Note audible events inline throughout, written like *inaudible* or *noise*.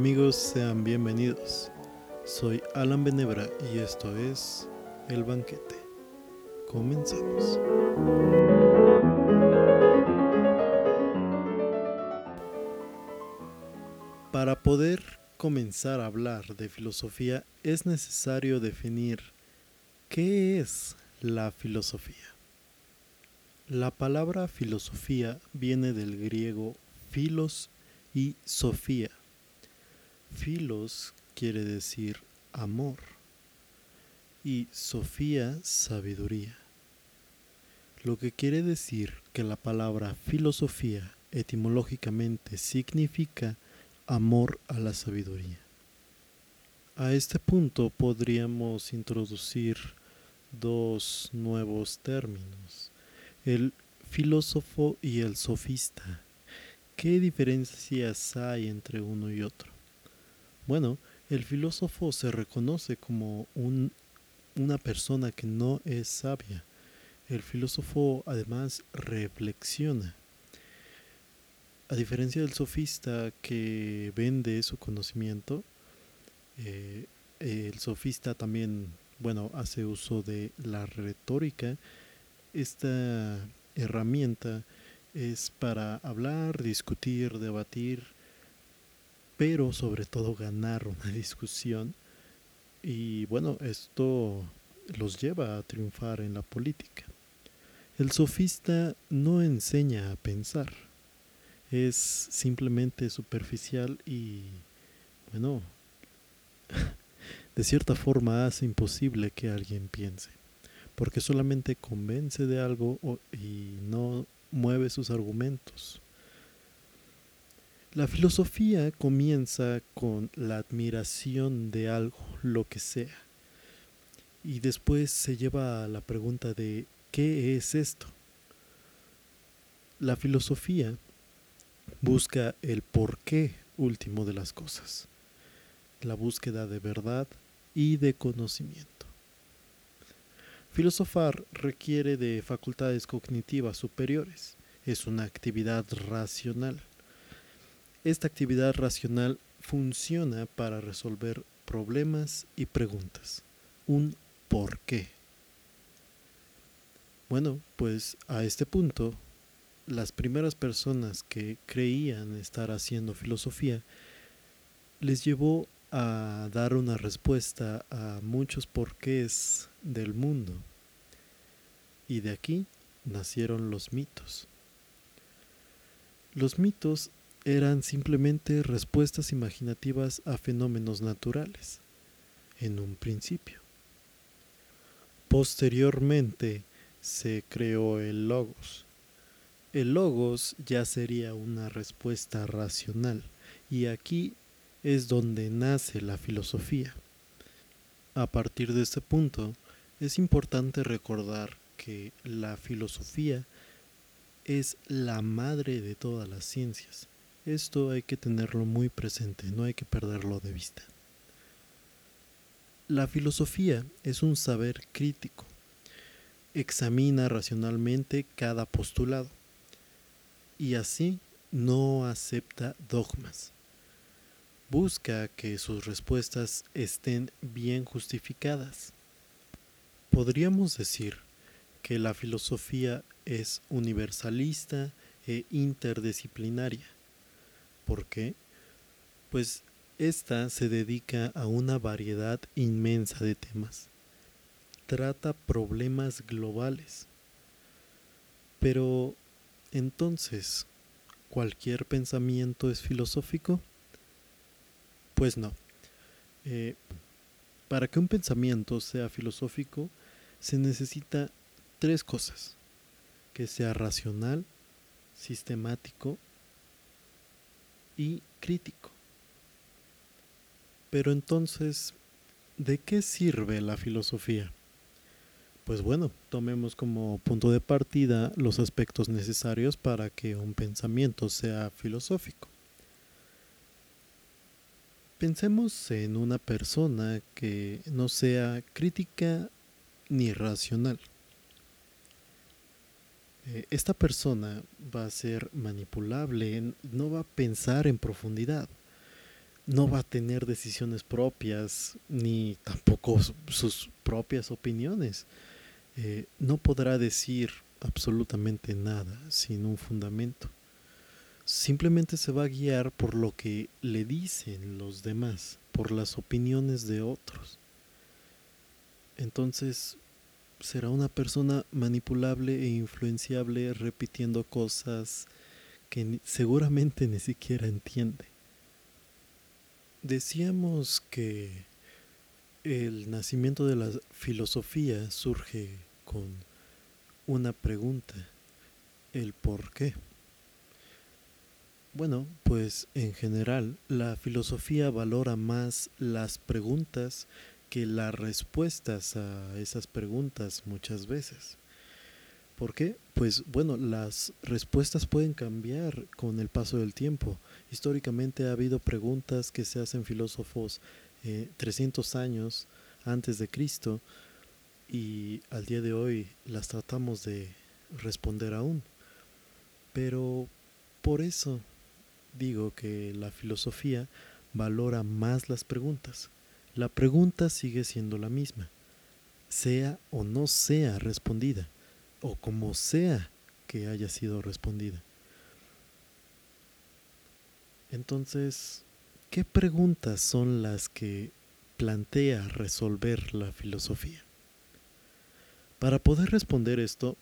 Amigos, sean bienvenidos. Soy Alan Benebra y esto es El Banquete. Comenzamos. Para poder comenzar a hablar de filosofía es necesario definir qué es la filosofía. La palabra filosofía viene del griego filos y sofía. Filos quiere decir amor y sofía sabiduría. Lo que quiere decir que la palabra filosofía etimológicamente significa amor a la sabiduría. A este punto podríamos introducir dos nuevos términos el filósofo y el sofista. ¿Qué diferencias hay entre uno y otro? Bueno, el filósofo se reconoce como un, una persona que no es sabia. El filósofo además reflexiona. A diferencia del sofista que vende su conocimiento, eh, el sofista también, bueno, hace uso de la retórica esta herramienta es para hablar, discutir, debatir, pero sobre todo ganar una *laughs* discusión. Y bueno, esto los lleva a triunfar en la política. El sofista no enseña a pensar, es simplemente superficial y, bueno, *laughs* de cierta forma hace imposible que alguien piense porque solamente convence de algo y no mueve sus argumentos. La filosofía comienza con la admiración de algo, lo que sea, y después se lleva a la pregunta de ¿qué es esto? La filosofía busca el porqué último de las cosas, la búsqueda de verdad y de conocimiento. Filosofar requiere de facultades cognitivas superiores. Es una actividad racional. Esta actividad racional funciona para resolver problemas y preguntas. Un por qué. Bueno, pues a este punto, las primeras personas que creían estar haciendo filosofía les llevó a dar una respuesta a muchos porqués del mundo. Y de aquí nacieron los mitos. Los mitos eran simplemente respuestas imaginativas a fenómenos naturales, en un principio. Posteriormente se creó el logos. El logos ya sería una respuesta racional, y aquí es donde nace la filosofía. A partir de este punto, es importante recordar que la filosofía es la madre de todas las ciencias. Esto hay que tenerlo muy presente, no hay que perderlo de vista. La filosofía es un saber crítico. Examina racionalmente cada postulado y así no acepta dogmas busca que sus respuestas estén bien justificadas. Podríamos decir que la filosofía es universalista e interdisciplinaria. ¿Por qué? Pues esta se dedica a una variedad inmensa de temas. Trata problemas globales. Pero, entonces, ¿cualquier pensamiento es filosófico? Pues no. Eh, para que un pensamiento sea filosófico se necesita tres cosas. Que sea racional, sistemático y crítico. Pero entonces, ¿de qué sirve la filosofía? Pues bueno, tomemos como punto de partida los aspectos necesarios para que un pensamiento sea filosófico. Pensemos en una persona que no sea crítica ni racional. Eh, esta persona va a ser manipulable, no va a pensar en profundidad, no va a tener decisiones propias ni tampoco sus propias opiniones. Eh, no podrá decir absolutamente nada sin un fundamento. Simplemente se va a guiar por lo que le dicen los demás, por las opiniones de otros. Entonces será una persona manipulable e influenciable repitiendo cosas que seguramente ni siquiera entiende. Decíamos que el nacimiento de la filosofía surge con una pregunta, el por qué. Bueno, pues en general la filosofía valora más las preguntas que las respuestas a esas preguntas muchas veces. ¿Por qué? Pues bueno, las respuestas pueden cambiar con el paso del tiempo. Históricamente ha habido preguntas que se hacen filósofos 300 eh, años antes de Cristo y al día de hoy las tratamos de responder aún. Pero por eso digo que la filosofía valora más las preguntas. La pregunta sigue siendo la misma, sea o no sea respondida o como sea que haya sido respondida. Entonces, ¿qué preguntas son las que plantea resolver la filosofía? Para poder responder esto,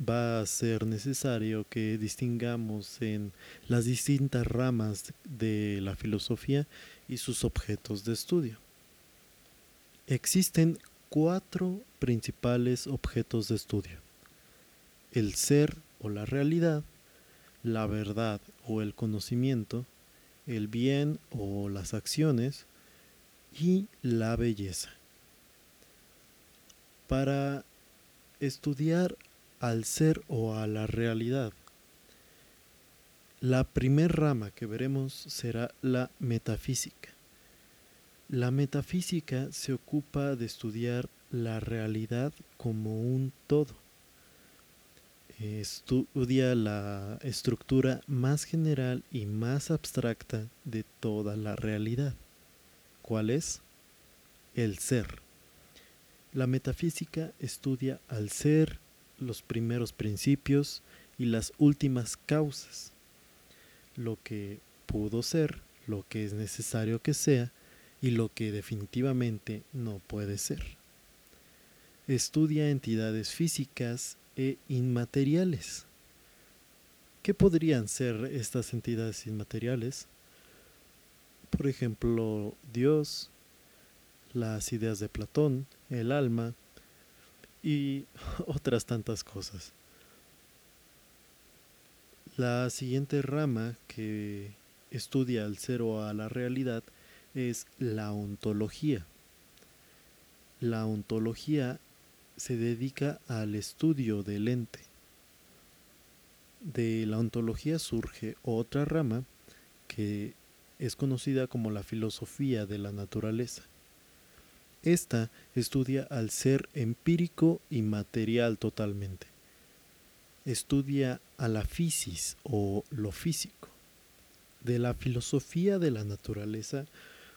va a ser necesario que distingamos en las distintas ramas de la filosofía y sus objetos de estudio. Existen cuatro principales objetos de estudio. El ser o la realidad, la verdad o el conocimiento, el bien o las acciones y la belleza. Para estudiar al ser o a la realidad, la primer rama que veremos será la metafísica. La metafísica se ocupa de estudiar la realidad como un todo. Estudia la estructura más general y más abstracta de toda la realidad. ¿Cuál es? El ser. La metafísica estudia al ser, los primeros principios y las últimas causas. Lo que pudo ser, lo que es necesario que sea, y lo que definitivamente no puede ser. Estudia entidades físicas e inmateriales. ¿Qué podrían ser estas entidades inmateriales? Por ejemplo, Dios, las ideas de Platón, el alma y *laughs* otras tantas cosas. La siguiente rama que estudia al ser o a la realidad es la ontología. La ontología se dedica al estudio del ente. De la ontología surge otra rama que es conocida como la filosofía de la naturaleza. Esta estudia al ser empírico y material totalmente. Estudia a la fisis o lo físico. De la filosofía de la naturaleza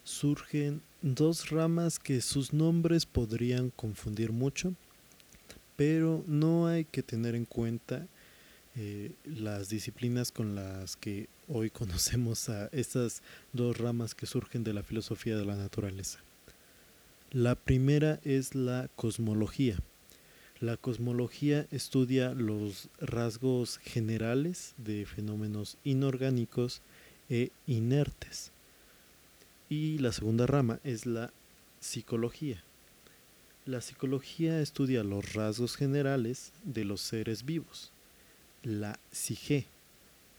surgen dos ramas que sus nombres podrían confundir mucho, pero no hay que tener en cuenta eh, las disciplinas con las que hoy *laughs* conocemos a estas dos ramas que surgen de la filosofía de la naturaleza. La primera es la cosmología. La cosmología estudia los rasgos generales de fenómenos inorgánicos e inertes. Y la segunda rama es la psicología. La psicología estudia los rasgos generales de los seres vivos, la psique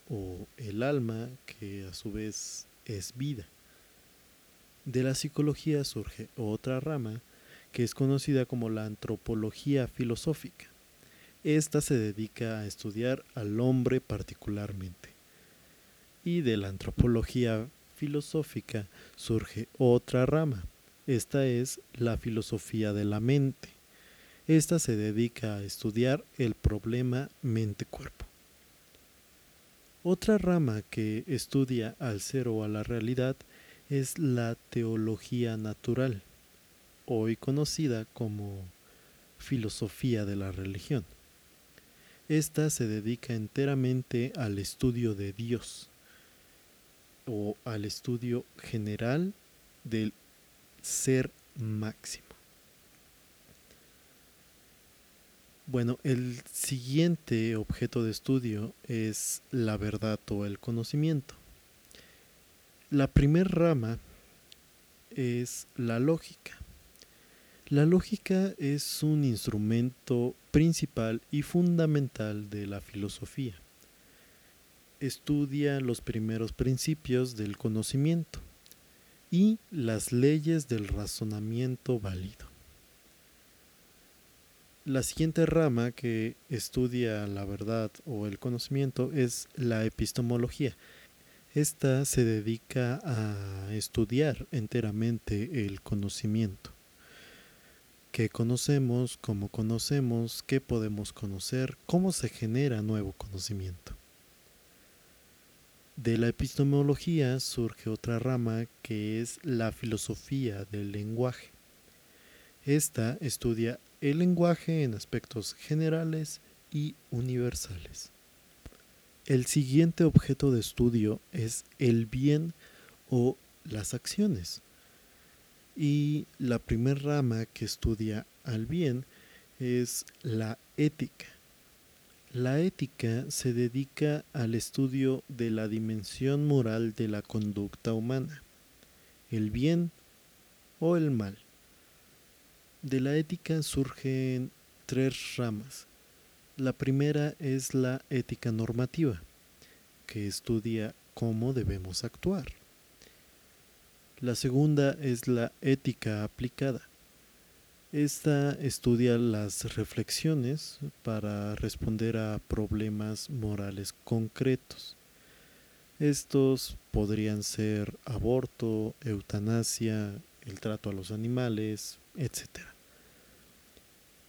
o el alma que a su vez es vida. De la psicología surge otra rama que es conocida como la antropología filosófica. Esta se dedica a estudiar al hombre particularmente. Y de la antropología filosófica surge otra rama. Esta es la filosofía de la mente. Esta se dedica a estudiar el problema mente-cuerpo. Otra rama que estudia al ser o a la realidad es la teología natural, hoy conocida como filosofía de la religión. Esta se dedica enteramente al estudio de Dios o al estudio general del ser máximo. Bueno, el siguiente objeto de estudio es la verdad o el conocimiento. La primera rama es la lógica. La lógica es un instrumento principal y fundamental de la filosofía. Estudia los primeros principios del conocimiento y las leyes del razonamiento válido. La siguiente rama que estudia la verdad o el conocimiento es la epistemología. Esta se dedica a estudiar enteramente el conocimiento qué conocemos, cómo conocemos, qué podemos conocer, cómo se genera nuevo conocimiento. De la epistemología surge otra rama que es la filosofía del lenguaje. Esta estudia el lenguaje en aspectos generales y universales. El siguiente objeto de estudio es el bien o las acciones. Y la primera rama que estudia al bien es la ética. La ética se dedica al estudio de la dimensión moral de la conducta humana, el bien o el mal. De la ética surgen tres ramas. La primera es la ética normativa, que estudia cómo debemos actuar. La segunda es la ética aplicada. Esta estudia las reflexiones para responder a problemas morales concretos. Estos podrían ser aborto, eutanasia, el trato a los animales, etc.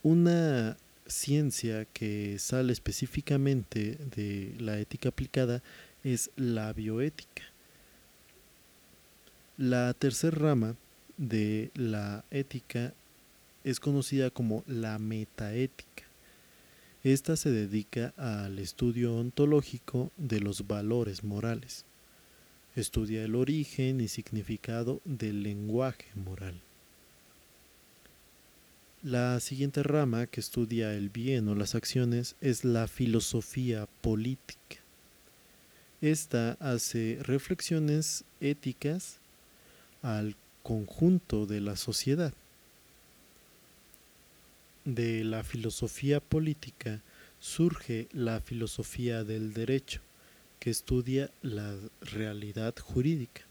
Una ciencia que sale específicamente de la ética aplicada es la bioética. La tercera rama de la ética es conocida como la metaética. Esta se dedica al estudio ontológico de los valores morales. Estudia el origen y significado del lenguaje moral. La siguiente rama que estudia el bien o las acciones es la filosofía política. Esta hace reflexiones éticas al conjunto de la sociedad. De la filosofía política surge la filosofía del derecho, que estudia la realidad jurídica.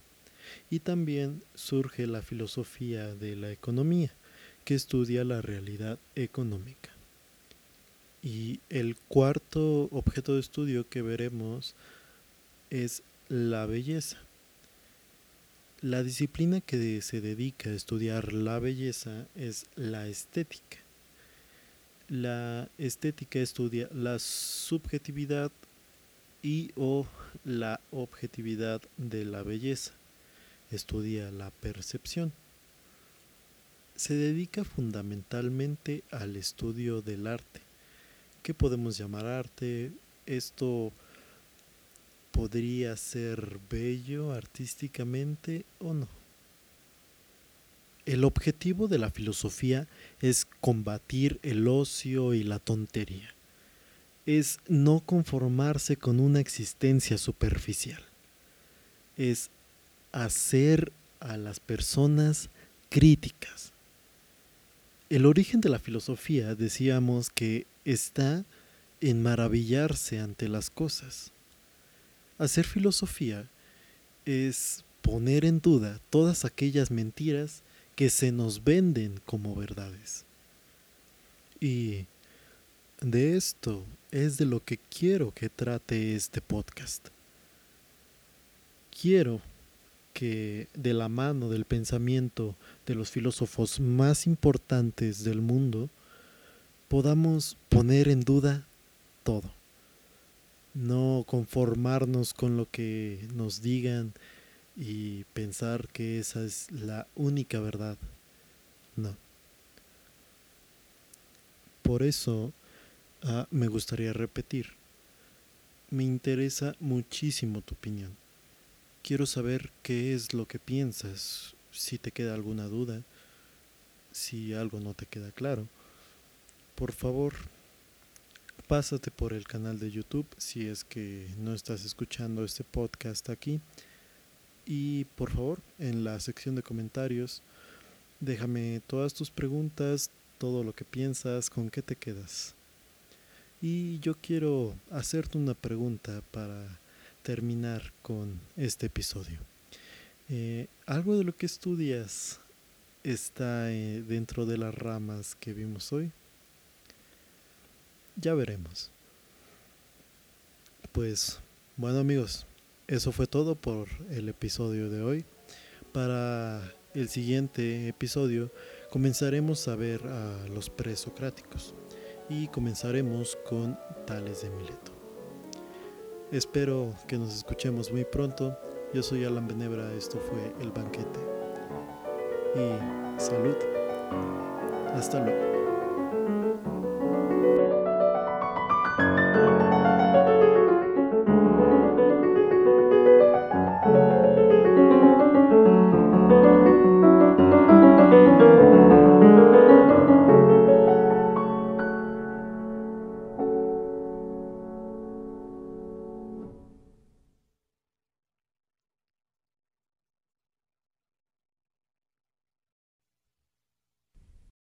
Y también surge la filosofía de la economía, que estudia la realidad económica. Y el cuarto objeto de estudio que veremos es la belleza. La disciplina que se dedica a estudiar la belleza es la estética. La estética estudia la subjetividad y o la objetividad de la belleza. Estudia la percepción. Se dedica fundamentalmente al estudio del arte. ¿Qué podemos llamar arte? Esto podría ser bello artísticamente o no. El objetivo de la filosofía es combatir el ocio y la tontería. Es no conformarse con una existencia superficial. Es hacer a las personas críticas. El origen de la filosofía decíamos que está en maravillarse ante las cosas Hacer filosofía es poner en duda todas aquellas mentiras que se nos venden como verdades. Y de esto es de lo que quiero que trate este podcast. Quiero que de la mano del pensamiento de los filósofos más importantes del mundo podamos poner en duda todo no conformarnos con lo que nos digan y pensar que esa es la única verdad. No. Por eso ah, me gustaría repetir. Me interesa muchísimo tu opinión. Quiero saber qué es lo que piensas, si te queda alguna duda, si algo no te queda claro. Por favor, pásate por el canal de YouTube si es que no estás escuchando este podcast aquí. Y por favor, en la sección de comentarios, déjame todas tus preguntas, todo lo que piensas, con qué te quedas. Y yo quiero hacerte una pregunta para terminar con este episodio. Eh, ¿Algo de lo que estudias está eh, dentro de las ramas que vimos hoy? Ya veremos. Pues bueno amigos, eso fue todo por el episodio de hoy. Para el siguiente episodio comenzaremos a ver a los presocráticos y comenzaremos con Tales de Mileto. Espero que nos escuchemos muy pronto. Yo soy Alan Benebra, esto fue El Banquete. Y salud. Hasta luego.